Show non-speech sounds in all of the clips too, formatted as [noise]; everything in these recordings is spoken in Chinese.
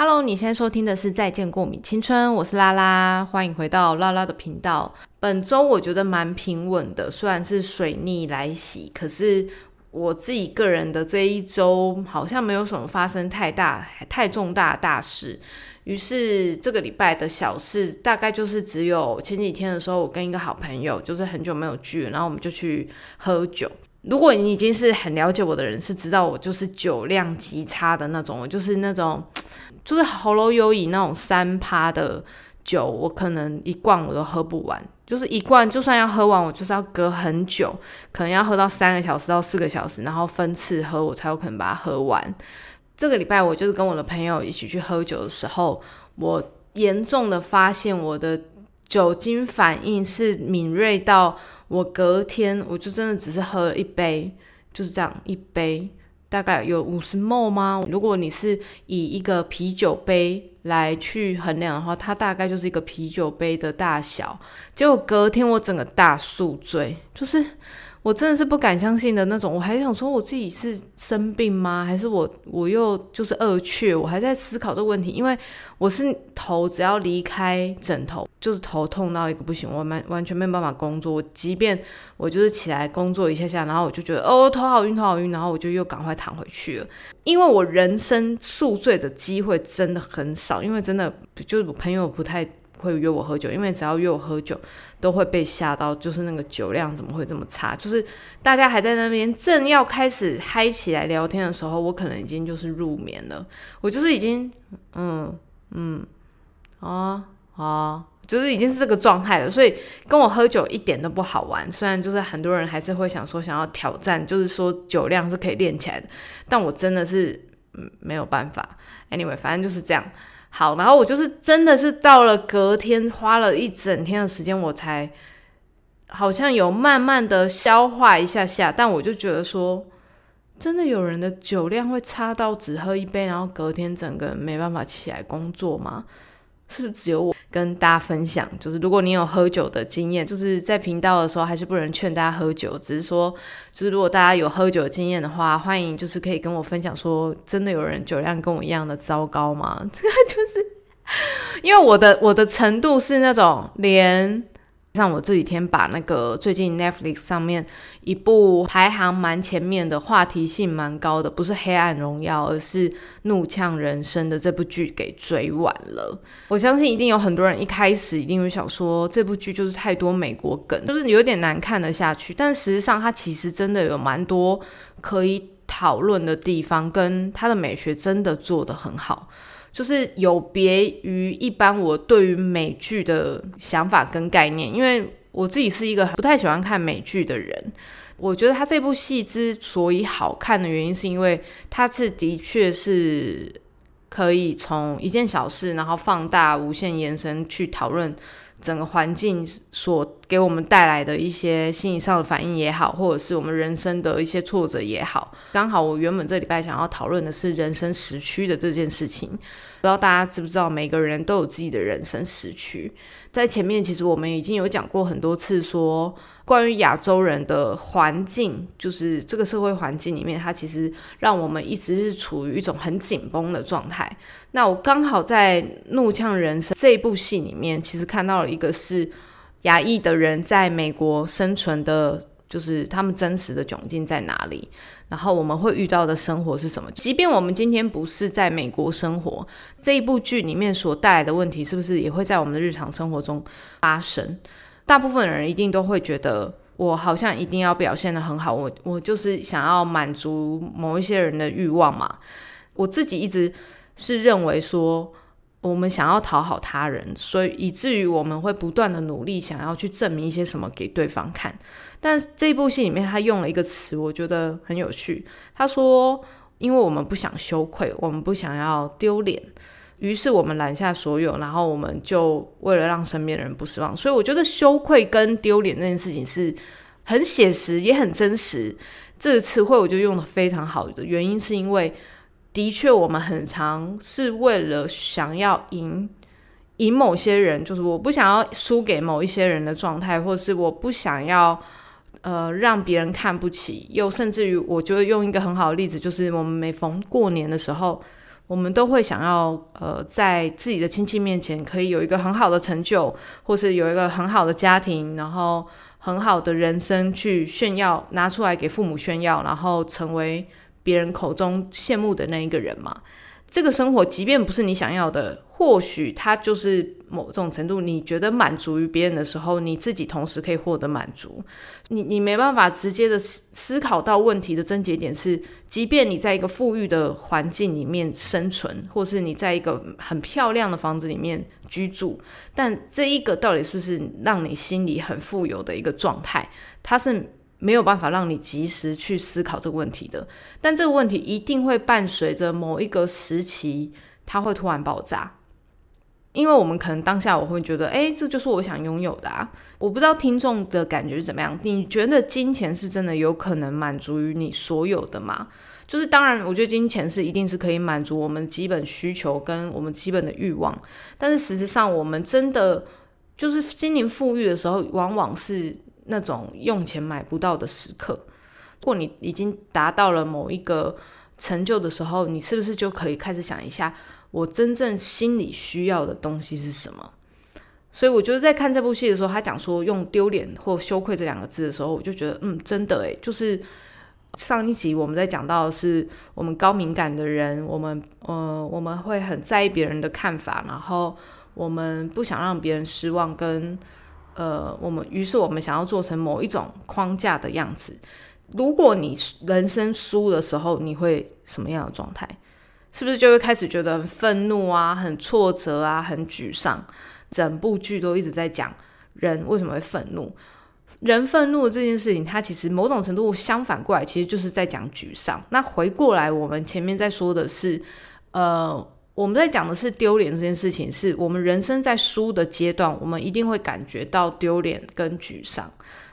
Hello，你现在收听的是《再见过敏青春》，我是拉拉，欢迎回到拉拉的频道。本周我觉得蛮平稳的，虽然是水逆来袭，可是我自己个人的这一周好像没有什么发生太大、太重大的大事。于是这个礼拜的小事，大概就是只有前几天的时候，我跟一个好朋友，就是很久没有聚，然后我们就去喝酒。如果你已经是很了解我的人，是知道我就是酒量极差的那种，我就是那种。就是喉咙有以那种三趴的酒，我可能一罐我都喝不完。就是一罐，就算要喝完，我就是要隔很久，可能要喝到三个小时到四个小时，然后分次喝，我才有可能把它喝完。这个礼拜我就是跟我的朋友一起去喝酒的时候，我严重的发现我的酒精反应是敏锐到我隔天我就真的只是喝了一杯，就是这样一杯。大概有五十 ml 吗？如果你是以一个啤酒杯来去衡量的话，它大概就是一个啤酒杯的大小。结果隔天我整个大宿醉，就是。我真的是不敢相信的那种，我还想说我自己是生病吗？还是我我又就是恶缺？我还在思考这个问题，因为我是头只要离开枕头，就是头痛到一个不行，我完完全没有办法工作。我即便我就是起来工作一下下，然后我就觉得哦头好晕，头好晕，然后我就又赶快躺回去了。因为我人生宿醉的机会真的很少，因为真的就是朋友不太。会约我喝酒，因为只要约我喝酒，都会被吓到，就是那个酒量怎么会这么差？就是大家还在那边正要开始嗨起来聊天的时候，我可能已经就是入眠了。我就是已经，嗯嗯，啊啊，就是已经是这个状态了。所以跟我喝酒一点都不好玩。虽然就是很多人还是会想说想要挑战，就是说酒量是可以练起来的，但我真的是嗯没有办法。Anyway，反正就是这样。好，然后我就是真的是到了隔天，花了一整天的时间，我才好像有慢慢的消化一下下。但我就觉得说，真的有人的酒量会差到只喝一杯，然后隔天整个人没办法起来工作吗？是不是只有我跟大家分享？就是如果你有喝酒的经验，就是在频道的时候还是不能劝大家喝酒，只是说，就是如果大家有喝酒经验的话，欢迎就是可以跟我分享说，真的有人酒量跟我一样的糟糕吗？[laughs] 这个就是因为我的我的程度是那种连。像我这几天把那个最近 Netflix 上面一部排行蛮前面的话题性蛮高的，不是《黑暗荣耀》，而是《怒呛人生》的这部剧给追完了。我相信一定有很多人一开始一定会想说，这部剧就是太多美国梗，就是有点难看得下去。但实际上，它其实真的有蛮多可以讨论的地方，跟它的美学真的做得很好。就是有别于一般我对于美剧的想法跟概念，因为我自己是一个不太喜欢看美剧的人。我觉得他这部戏之所以好看的原因，是因为他是的确是可以从一件小事，然后放大、无限延伸去讨论整个环境所给我们带来的一些心理上的反应也好，或者是我们人生的一些挫折也好。刚好我原本这礼拜想要讨论的是人生时区的这件事情。不知道大家知不知道，每个人都有自己的人生时区。在前面，其实我们已经有讲过很多次，说关于亚洲人的环境，就是这个社会环境里面，它其实让我们一直是处于一种很紧绷的状态。那我刚好在《怒呛人生》这部戏里面，其实看到了一个是亚裔的人在美国生存的，就是他们真实的窘境在哪里。然后我们会遇到的生活是什么？即便我们今天不是在美国生活，这一部剧里面所带来的问题，是不是也会在我们的日常生活中发生？大部分人一定都会觉得，我好像一定要表现的很好，我我就是想要满足某一些人的欲望嘛。我自己一直是认为说。我们想要讨好他人，所以以至于我们会不断的努力，想要去证明一些什么给对方看。但这部戏里面，他用了一个词，我觉得很有趣。他说：“因为我们不想羞愧，我们不想要丢脸，于是我们揽下所有，然后我们就为了让身边的人不失望。所以我觉得羞愧跟丢脸这件事情是很写实，也很真实。这个词汇我觉得用的非常好的原因是因为，的确我们很常是为了想要赢赢某些人，就是我不想要输给某一些人的状态，或是我不想要呃让别人看不起，又甚至于我觉得用一个很好的例子，就是我们每逢过年的时候。我们都会想要，呃，在自己的亲戚面前可以有一个很好的成就，或是有一个很好的家庭，然后很好的人生去炫耀，拿出来给父母炫耀，然后成为别人口中羡慕的那一个人嘛。这个生活，即便不是你想要的，或许它就是某种程度你觉得满足于别人的时候，你自己同时可以获得满足。你你没办法直接的思思考到问题的症结点是，即便你在一个富裕的环境里面生存，或是你在一个很漂亮的房子里面居住，但这一个到底是不是让你心里很富有的一个状态，它是。没有办法让你及时去思考这个问题的，但这个问题一定会伴随着某一个时期，它会突然爆炸。因为我们可能当下我会觉得，哎，这就是我想拥有的啊！我不知道听众的感觉是怎么样？你觉得金钱是真的有可能满足于你所有的吗？就是当然，我觉得金钱是一定是可以满足我们基本需求跟我们基本的欲望，但是事实上，我们真的就是心灵富裕的时候，往往是。那种用钱买不到的时刻，如果你已经达到了某一个成就的时候，你是不是就可以开始想一下，我真正心里需要的东西是什么？所以我觉得在看这部戏的时候，他讲说用丢脸或羞愧这两个字的时候，我就觉得，嗯，真的诶，就是上一集我们在讲到的是我们高敏感的人，我们呃我们会很在意别人的看法，然后我们不想让别人失望跟。呃，我们于是我们想要做成某一种框架的样子。如果你人生输的时候，你会什么样的状态？是不是就会开始觉得愤怒啊、很挫折啊、很沮丧？整部剧都一直在讲人为什么会愤怒。人愤怒这件事情，它其实某种程度相反过来，其实就是在讲沮丧。那回过来，我们前面在说的是，呃。我们在讲的是丢脸这件事情，是我们人生在输的阶段，我们一定会感觉到丢脸跟沮丧。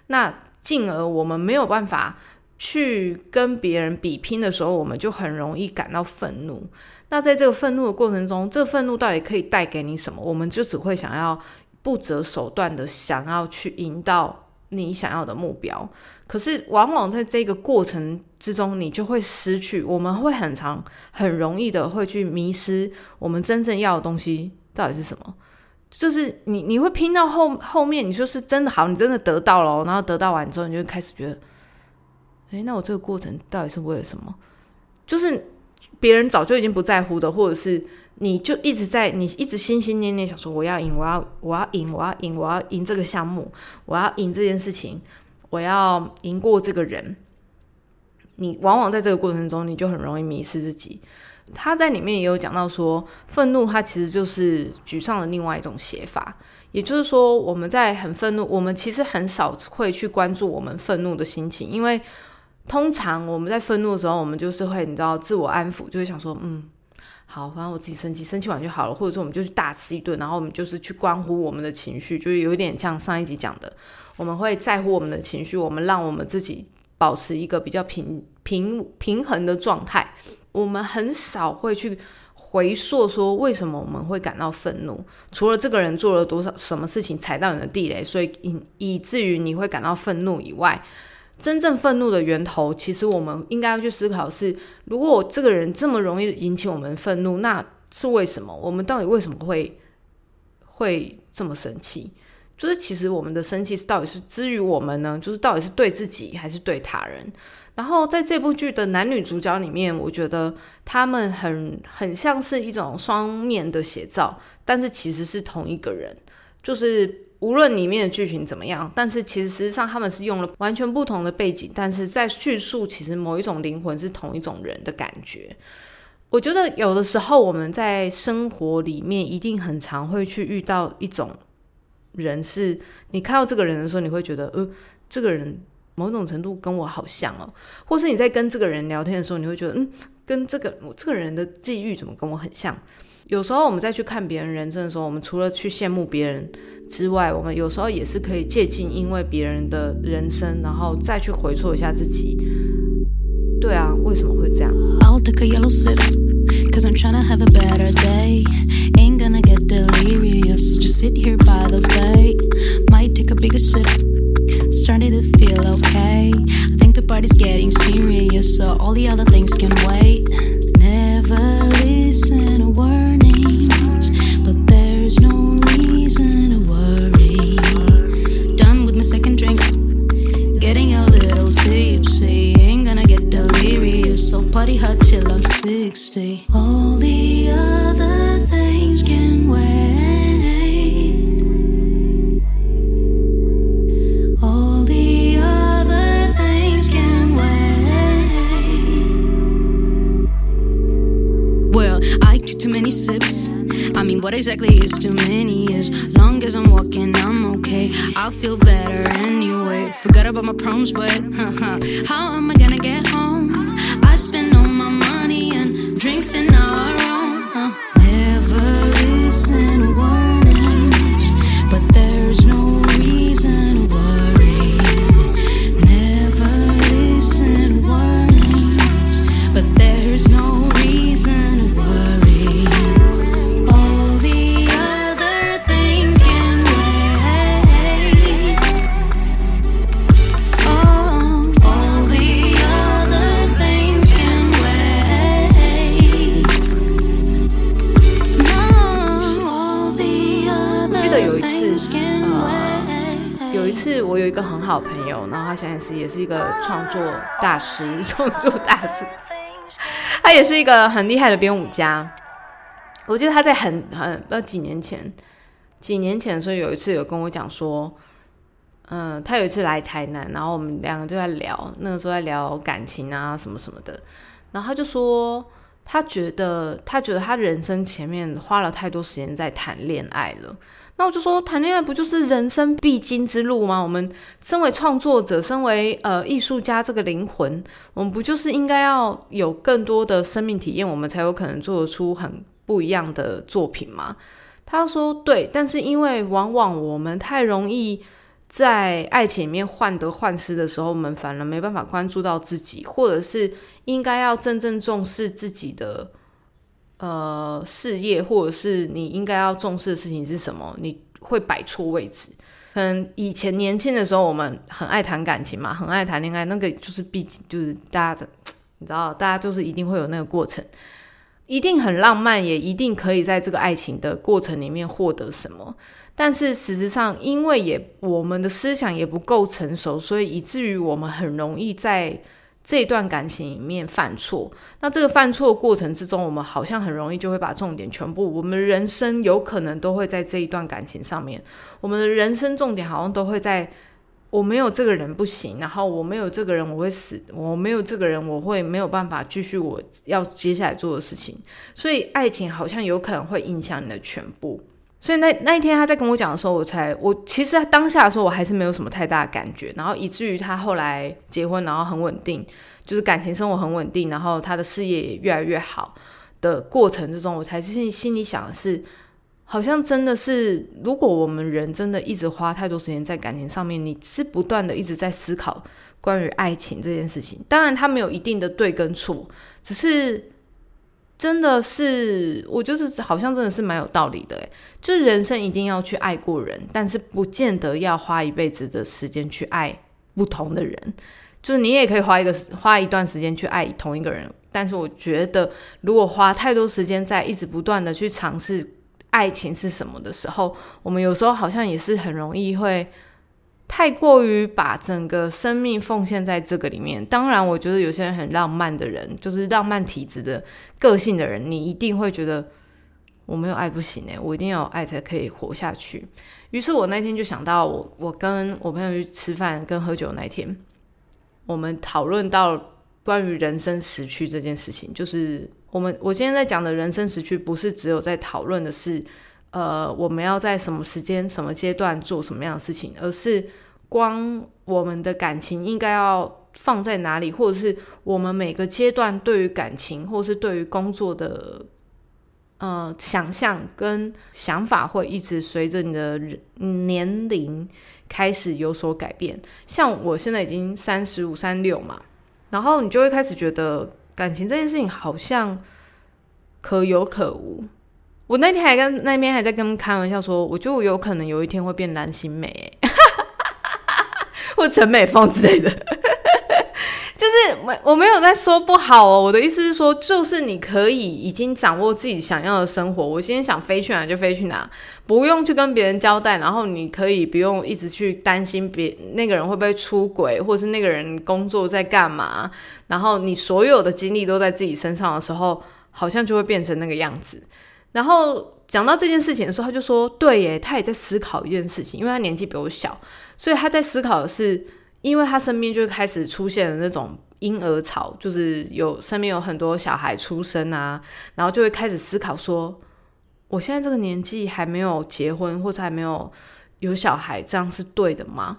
那进而我们没有办法去跟别人比拼的时候，我们就很容易感到愤怒。那在这个愤怒的过程中，这愤怒到底可以带给你什么？我们就只会想要不择手段的想要去引导。你想要的目标，可是往往在这个过程之中，你就会失去。我们会很长、很容易的会去迷失我们真正要的东西到底是什么。就是你，你会拼到后后面，你说是真的好，你真的得到了，然后得到完之后，你就开始觉得，诶，那我这个过程到底是为了什么？就是别人早就已经不在乎的，或者是。你就一直在，你一直心心念念想说我要赢，我要我要赢，我要赢，我要赢这个项目，我要赢这件事情，我要赢过这个人。你往往在这个过程中，你就很容易迷失自己。他在里面也有讲到说，愤怒它其实就是沮丧的另外一种写法。也就是说，我们在很愤怒，我们其实很少会去关注我们愤怒的心情，因为通常我们在愤怒的时候，我们就是会你知道自我安抚，就会想说，嗯。好，反正我自己生气，生气完就好了，或者说我们就去大吃一顿，然后我们就是去关乎我们的情绪，就是有点像上一集讲的，我们会在乎我们的情绪，我们让我们自己保持一个比较平平平衡的状态。我们很少会去回溯说为什么我们会感到愤怒，除了这个人做了多少什么事情踩到你的地雷，所以以以至于你会感到愤怒以外。真正愤怒的源头，其实我们应该要去思考：是如果我这个人这么容易引起我们愤怒，那是为什么？我们到底为什么会会这么生气？就是其实我们的生气到底是基于我们呢？就是到底是对自己还是对他人？然后在这部剧的男女主角里面，我觉得他们很很像是一种双面的写照，但是其实是同一个人，就是。无论里面的剧情怎么样，但是其实实际上他们是用了完全不同的背景，但是在叙述其实某一种灵魂是同一种人的感觉。我觉得有的时候我们在生活里面一定很常会去遇到一种人，是你看到这个人的时候，你会觉得呃，这个人某种程度跟我好像哦，或是你在跟这个人聊天的时候，你会觉得嗯，跟这个我这个人的际遇怎么跟我很像？有时候我们再去看别人人生的时候，我们除了去羡慕别人之外，我们有时候也是可以借鉴，因为别人的人生，然后再去回溯一下自己。对啊，为什么会这样？exactly is Problems, but uh-huh. how am I gonna get home? I spend all my money and drinks and now 也是一个创作大师，创作大师，[laughs] 他也是一个很厉害的编舞家。我记得他在很很不几年前，几年前的时候有一次有跟我讲说，嗯、他有一次来台南，然后我们两个就在聊，那个时候在聊感情啊什么什么的，然后他就说。他觉得，他觉得他人生前面花了太多时间在谈恋爱了。那我就说，谈恋爱不就是人生必经之路吗？我们身为创作者，身为呃艺术家这个灵魂，我们不就是应该要有更多的生命体验，我们才有可能做出很不一样的作品吗？他说对，但是因为往往我们太容易在爱情里面患得患失的时候，我们反而没办法关注到自己，或者是应该要真正重视自己的呃事业，或者是你应该要重视的事情是什么，你会摆错位置。可能以前年轻的时候，我们很爱谈感情嘛，很爱谈恋爱，那个就是毕竟，就是大家的，你知道，大家就是一定会有那个过程，一定很浪漫，也一定可以在这个爱情的过程里面获得什么。但是事实上，因为也我们的思想也不够成熟，所以以至于我们很容易在这段感情里面犯错。那这个犯错过程之中，我们好像很容易就会把重点全部，我们人生有可能都会在这一段感情上面。我们的人生重点好像都会在我没有这个人不行，然后我没有这个人我会死，我没有这个人我会没有办法继续我要接下来做的事情。所以爱情好像有可能会影响你的全部。所以那那一天他在跟我讲的时候，我才我其实当下的时候我还是没有什么太大的感觉，然后以至于他后来结婚，然后很稳定，就是感情生活很稳定，然后他的事业也越来越好的过程之中，我才心心里想的是，好像真的是，如果我们人真的一直花太多时间在感情上面，你是不断的一直在思考关于爱情这件事情。当然，它没有一定的对跟错，只是真的是，我就是好像真的是蛮有道理的诶，就人生一定要去爱过人，但是不见得要花一辈子的时间去爱不同的人。就是你也可以花一个花一段时间去爱同一个人，但是我觉得如果花太多时间在一直不断的去尝试爱情是什么的时候，我们有时候好像也是很容易会太过于把整个生命奉献在这个里面。当然，我觉得有些人很浪漫的人，就是浪漫体质的个性的人，你一定会觉得我没有爱不行诶，我一定要有爱才可以活下去。于是我那天就想到我，我跟我朋友去吃饭跟喝酒那天，我们讨论到关于人生时区这件事情，就是我们我今天在讲的人生时区，不是只有在讨论的是，呃，我们要在什么时间、什么阶段做什么样的事情，而是光我们的感情应该要放在哪里，或者是我们每个阶段对于感情，或是对于工作的呃想象跟想法会一直随着你的年龄开始有所改变。像我现在已经三十五、三六嘛，然后你就会开始觉得感情这件事情好像可有可无。我那天还跟那边还在跟他们开玩笑说，我就有可能有一天会变蓝心湄，[laughs] 或陈美凤之类的。[laughs] 就是我我没有在说不好哦，我的意思是说，就是你可以已经掌握自己想要的生活。我今天想飞去哪就飞去哪，不用去跟别人交代，然后你可以不用一直去担心别那个人会不会出轨，或是那个人工作在干嘛，然后你所有的精力都在自己身上的时候，好像就会变成那个样子。然后讲到这件事情的时候，他就说：“对耶，他也在思考一件事情，因为他年纪比我小，所以他在思考的是。”因为他身边就开始出现了那种婴儿潮，就是有身边有很多小孩出生啊，然后就会开始思考说，我现在这个年纪还没有结婚或者还没有有小孩，这样是对的吗？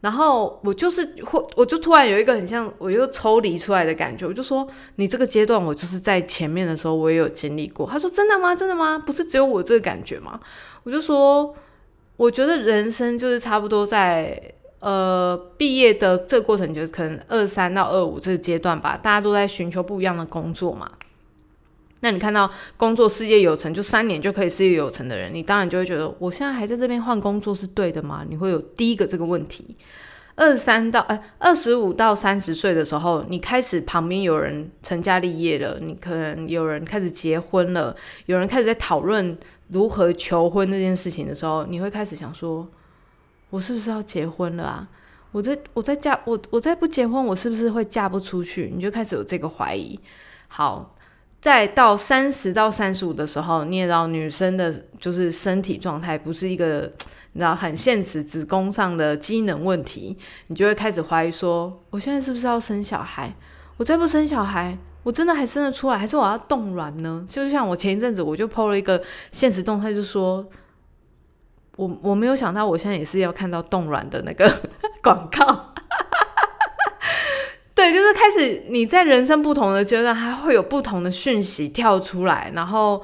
然后我就是会，我就突然有一个很像我又抽离出来的感觉，我就说，你这个阶段我就是在前面的时候我也有经历过。他说真的吗？真的吗？不是只有我这个感觉吗？我就说，我觉得人生就是差不多在。呃，毕业的这个过程就是可能二三到二五这个阶段吧，大家都在寻求不一样的工作嘛。那你看到工作事业有成，就三年就可以事业有成的人，你当然就会觉得，我现在还在这边换工作是对的吗？你会有第一个这个问题。二三到哎，二十五到三十岁的时候，你开始旁边有人成家立业了，你可能有人开始结婚了，有人开始在讨论如何求婚这件事情的时候，你会开始想说。我是不是要结婚了啊？我在我在嫁我我再不结婚，我是不是会嫁不出去？你就开始有这个怀疑。好，再到三十到三十五的时候，你也知道女生的就是身体状态不是一个你知道很现实，子宫上的机能问题，你就会开始怀疑说，我现在是不是要生小孩？我再不生小孩，我真的还生得出来，还是我要冻卵呢？就像我前一阵子我就 PO 了一个现实动态，就说。我我没有想到，我现在也是要看到冻卵的那个 [laughs] 广告。对，就是开始你在人生不同的阶段，还会有不同的讯息跳出来，然后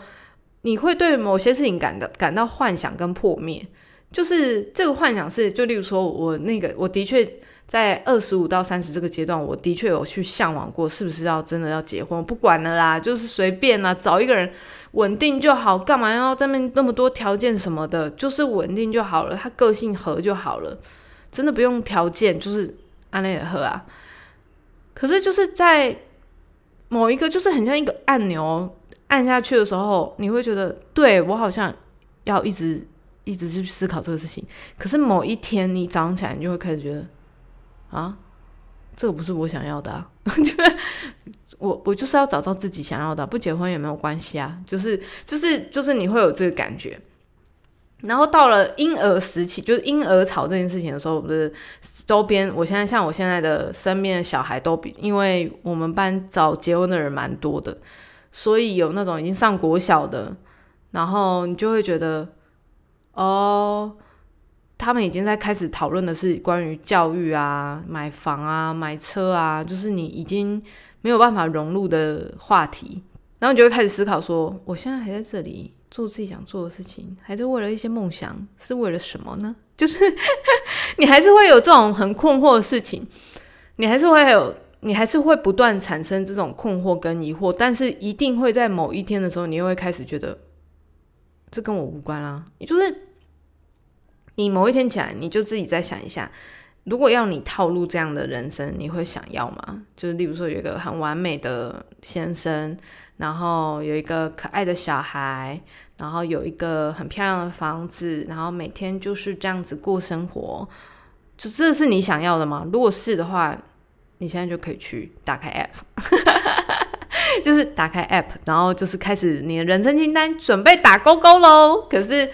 你会对某些事情感到感到幻想跟破灭。就是这个幻想是，就例如说我那个，我的确。在二十五到三十这个阶段，我的确有去向往过，是不是要真的要结婚？不管了啦，就是随便啦，找一个人稳定就好，干嘛要这边那么多条件什么的？就是稳定就好了，他个性合就好了，真的不用条件，就是安内的合啊。可是就是在某一个，就是很像一个按钮按下去的时候，你会觉得，对我好像要一直一直去思考这个事情。可是某一天你早上起来，你就会开始觉得。啊，这个不是我想要的啊！[laughs] 就是我，我就是要找到自己想要的，不结婚也没有关系啊。就是就是就是你会有这个感觉。然后到了婴儿时期，就是婴儿潮这件事情的时候，不是周边，我现在像我现在的身边的小孩都比，因为我们班早结婚的人蛮多的，所以有那种已经上国小的，然后你就会觉得，哦。他们已经在开始讨论的是关于教育啊、买房啊、买车啊，就是你已经没有办法融入的话题，然后你就会开始思考说：我现在还在这里做自己想做的事情，还是为了一些梦想，是为了什么呢？[laughs] 就是 [laughs] 你还是会有这种很困惑的事情，你还是会有，你还是会不断产生这种困惑跟疑惑，但是一定会在某一天的时候，你又会开始觉得这跟我无关啦，也就是。你某一天起来，你就自己再想一下，如果要你套路这样的人生，你会想要吗？就是例如说，有一个很完美的先生，然后有一个可爱的小孩，然后有一个很漂亮的房子，然后每天就是这样子过生活，就这是你想要的吗？如果是的话，你现在就可以去打开 [laughs] app，就是打开 app，然后就是开始你的人生清单，准备打勾勾喽。可是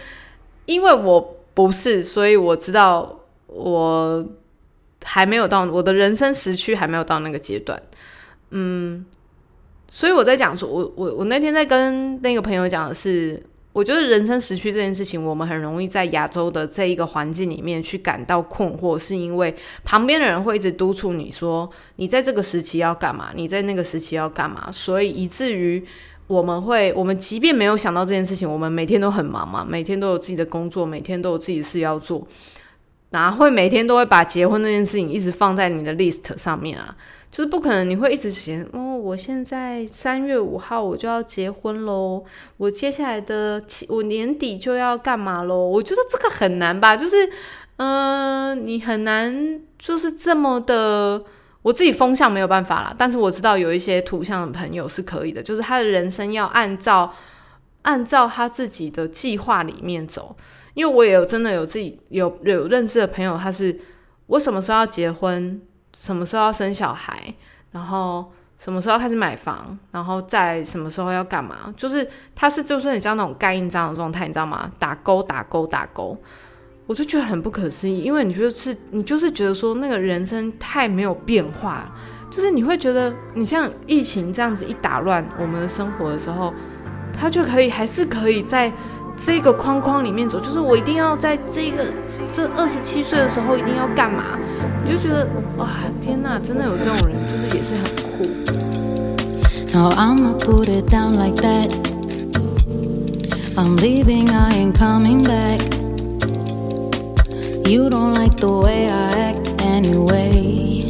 因为我。不是，所以我知道我还没有到我的人生时区，还没有到那个阶段。嗯，所以我在讲说，我我我那天在跟那个朋友讲的是，我觉得人生时区这件事情，我们很容易在亚洲的这一个环境里面去感到困惑，是因为旁边的人会一直督促你说，你在这个时期要干嘛，你在那个时期要干嘛，所以以至于我们会，我们即便没有想到这件事情，我们每天都很忙嘛，每天都有自己的工作，每天都有自己的事要做，哪会每天都会把结婚这件事情一直放在你的 list 上面啊？就是不可能，你会一直写哦，我现在三月五号我就要结婚喽，我接下来的我年底就要干嘛喽？我觉得这个很难吧，就是，嗯，你很难就是这么的。我自己风向没有办法啦，但是我知道有一些图像的朋友是可以的，就是他的人生要按照按照他自己的计划里面走。因为我也有真的有自己有有认识的朋友，他是我什么时候要结婚，什么时候要生小孩，然后什么时候开始买房，然后在什么时候要干嘛，就是他是就是很像那种盖印章的状态，你知道吗？打勾打勾打勾。我就觉得很不可思议，因为你就是你就是觉得说那个人生太没有变化，就是你会觉得你像疫情这样子一打乱我们的生活的时候，他就可以还是可以在这个框框里面走，就是我一定要在这个这二十七岁的时候一定要干嘛？你就觉得哇天哪，真的有这种人，就是也是很酷。Now I'ma put it down like that. I'm leaving, I ain't coming back. You don't like the way I act anyway.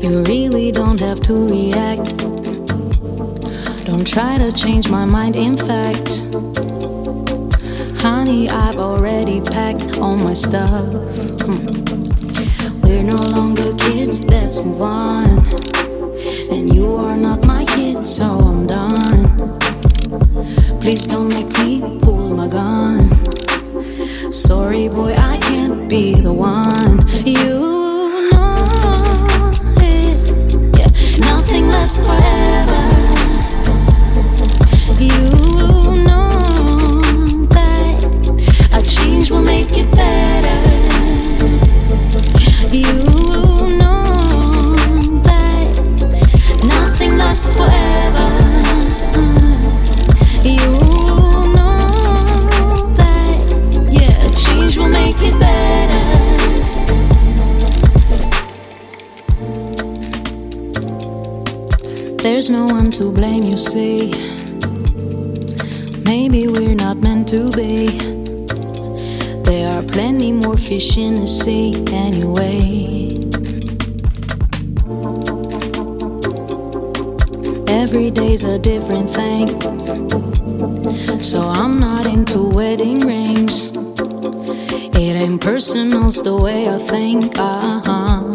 You really don't have to react. Don't try to change my mind, in fact. Honey, I've already packed all my stuff. Hmm. We're no longer kids, let's move on. And you are not my kid, so I'm done. Please don't make me pull my gun. Sorry, boy, I can't be the one. You know it. Yeah, nothing lasts forever. There's no one to blame, you see. Maybe we're not meant to be. There are plenty more fish in the sea anyway. Every day's a different thing. So I'm not into wedding rings. It ain't personal's the way I think. Uh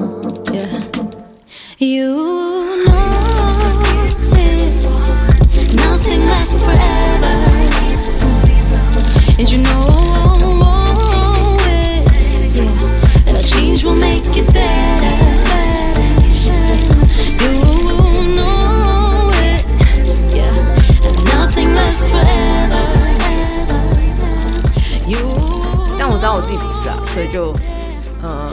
就，呃，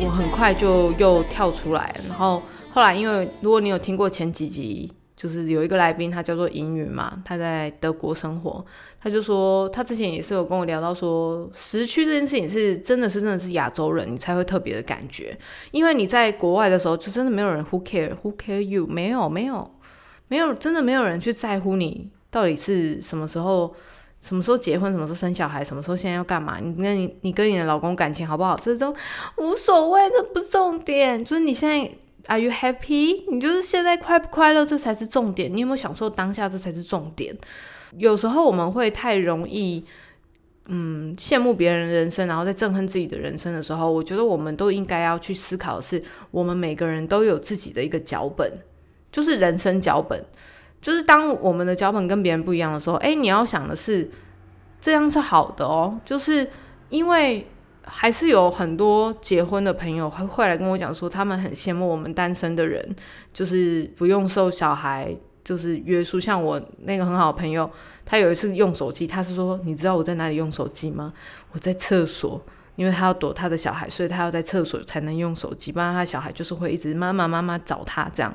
我很快就又跳出来，然后后来因为如果你有听过前几集。就是有一个来宾，他叫做银云嘛，他在德国生活，他就说他之前也是有跟我聊到说，时区这件事情是真的是真的是亚洲人你才会特别的感觉，因为你在国外的时候就真的没有人 who care who care you 没有没有没有真的没有人去在乎你到底是什么时候什么时候结婚什么时候生小孩什么时候现在要干嘛你跟你你跟你的老公感情好不好这都无所谓这不重点就是你现在。Are you happy？你就是现在快不快乐，这才是重点。你有没有享受当下，这才是重点。有时候我们会太容易，嗯，羡慕别人的人生，然后再憎恨自己的人生的时候，我觉得我们都应该要去思考的是，我们每个人都有自己的一个脚本，就是人生脚本。就是当我们的脚本跟别人不一样的时候，哎，你要想的是，这样是好的哦，就是因为。还是有很多结婚的朋友会会来跟我讲说，他们很羡慕我们单身的人，就是不用受小孩就是约束。像我那个很好的朋友，他有一次用手机，他是说：“你知道我在哪里用手机吗？我在厕所，因为他要躲他的小孩，所以他要在厕所才能用手机，不然他小孩就是会一直妈妈妈妈找他这样。”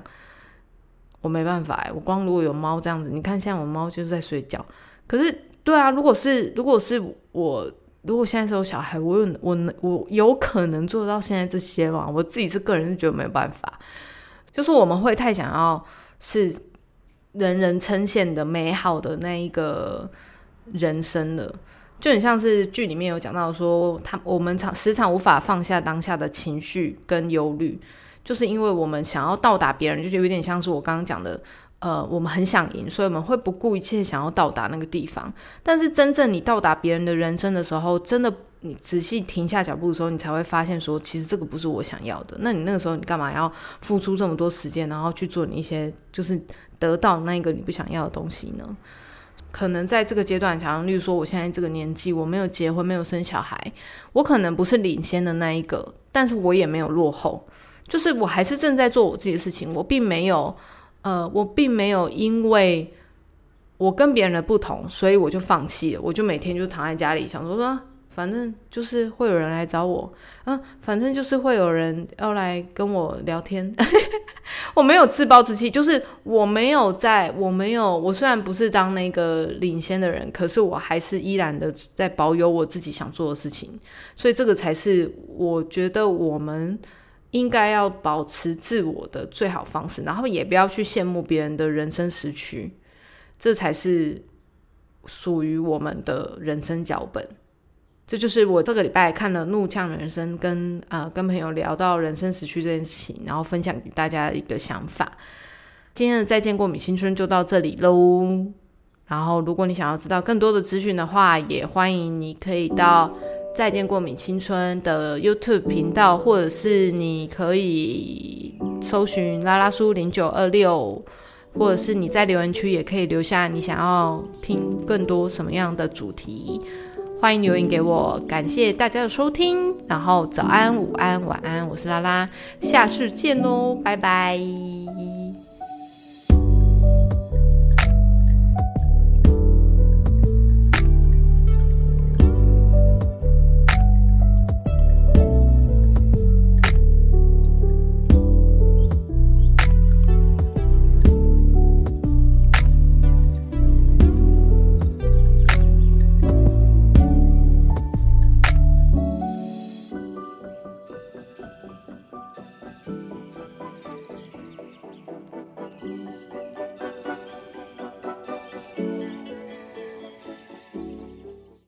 我没办法，我光如果有猫这样子，你看现在我猫就是在睡觉。可是，对啊，如果是如果是我。如果现在是有小孩，我有我我有可能做到现在这些吗？我自己是个人是觉得没有办法，就是我们会太想要是人人称羡的美好的那一个人生了，就很像是剧里面有讲到说，他我们常时常无法放下当下的情绪跟忧虑，就是因为我们想要到达别人，就是有点像是我刚刚讲的。呃，我们很想赢，所以我们会不顾一切想要到达那个地方。但是真正你到达别人的人生的时候，真的你仔细停下脚步的时候，你才会发现说，其实这个不是我想要的。那你那个时候，你干嘛要付出这么多时间，然后去做你一些就是得到那个你不想要的东西呢？可能在这个阶段，像例如说，我现在这个年纪，我没有结婚，没有生小孩，我可能不是领先的那一个，但是我也没有落后，就是我还是正在做我自己的事情，我并没有。呃，我并没有因为我跟别人的不同，所以我就放弃了。我就每天就躺在家里，想说说，反正就是会有人来找我，嗯，反正就是会有人要来跟我聊天。[laughs] 我没有自暴自弃，就是我没有在，我没有，我虽然不是当那个领先的人，可是我还是依然的在保有我自己想做的事情。所以这个才是我觉得我们。应该要保持自我的最好方式，然后也不要去羡慕别人的人生时区，这才是属于我们的人生脚本。这就是我这个礼拜看了《怒呛人生》，跟呃跟朋友聊到人生时区这件事情，然后分享给大家的一个想法。今天的再见过米青春就到这里喽。然后如果你想要知道更多的资讯的话，也欢迎你可以到。再见过敏青春的 YouTube 频道，或者是你可以搜寻拉拉叔零九二六，或者是你在留言区也可以留下你想要听更多什么样的主题，欢迎留言给我。感谢大家的收听，然后早安、午安、晚安，我是拉拉，下次见喽，拜拜。